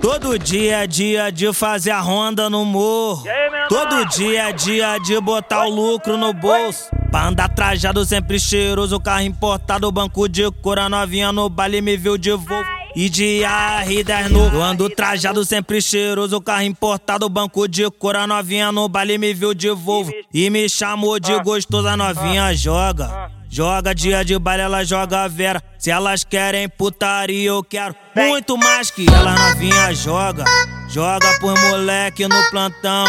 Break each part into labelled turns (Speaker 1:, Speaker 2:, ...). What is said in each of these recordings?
Speaker 1: Todo dia é dia de fazer a ronda no morro. Todo dia é dia de botar o lucro no bolso. Pra andar trajado, sempre cheiroso, carro importado, banco de cora novinha no baile me viu de Volvo. E de R10 no Eu ando trajado, sempre cheiroso, carro importado, banco de cora novinha no baile me viu de Volvo. E me chamou de gostosa novinha, joga. Joga dia de baile, ela joga a vera. Se elas querem putaria, eu quero muito mais que elas novinha joga. Joga por moleque no plantão.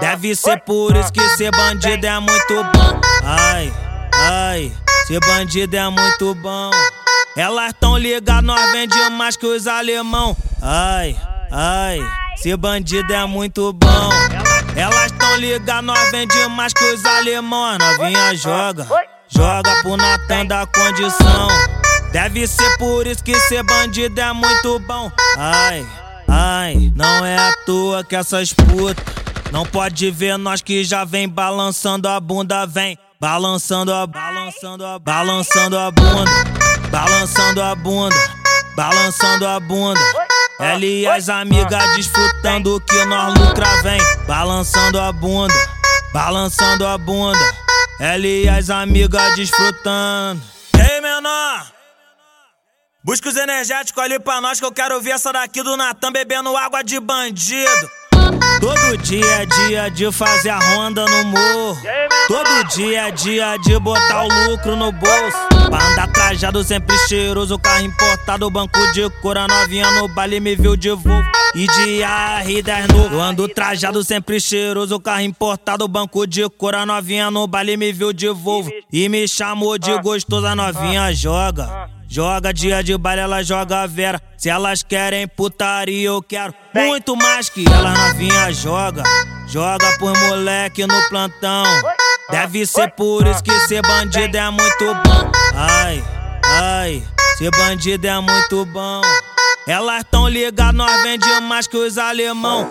Speaker 1: Deve ser por isso que ser bandido é muito bom. Ai, ai, ser bandido é muito bom. Elas tão ligadas, nós vende mais que os alemão. Ai, ai, ser bandido é muito bom. Elas tão ligadas, nós vende mais que os alemão. Novinha joga. Joga pro Natan da condição. Deve ser por isso que ser bandido é muito bom. Ai, ai, não é à toa que essas putas não pode ver nós que já vem balançando a bunda, vem balançando a balançando a balançando a bunda, balançando a bunda, balançando a bunda. Ela e as amigas desfrutando que nós lucra vem balançando a bunda, balançando a bunda. Ela e as amigas desfrutando. Ei, menor! Busca os energéticos ali pra nós que eu quero ver essa daqui do Natan bebendo água de bandido. Todo dia é dia de fazer a ronda no morro. Todo dia é dia de botar o lucro no bolso. Pra andar trajado, sempre cheiroso, carro importado, banco de cora novinha no baile me viu de Volvo. E de R10 novo. Ando trajado, sempre cheiroso, carro importado, banco de cora novinha no baile me viu de Volvo. E me chamou de gostosa novinha, joga. Joga dia de baile, ela joga a vera. Se elas querem putaria, eu quero muito mais que elas novinha joga. Joga por moleque no plantão. Deve ser por isso que ser bandido é muito bom. Ai, ai, ser bandido é muito bom. Elas tão ligadas, nós vende mais que os alemão.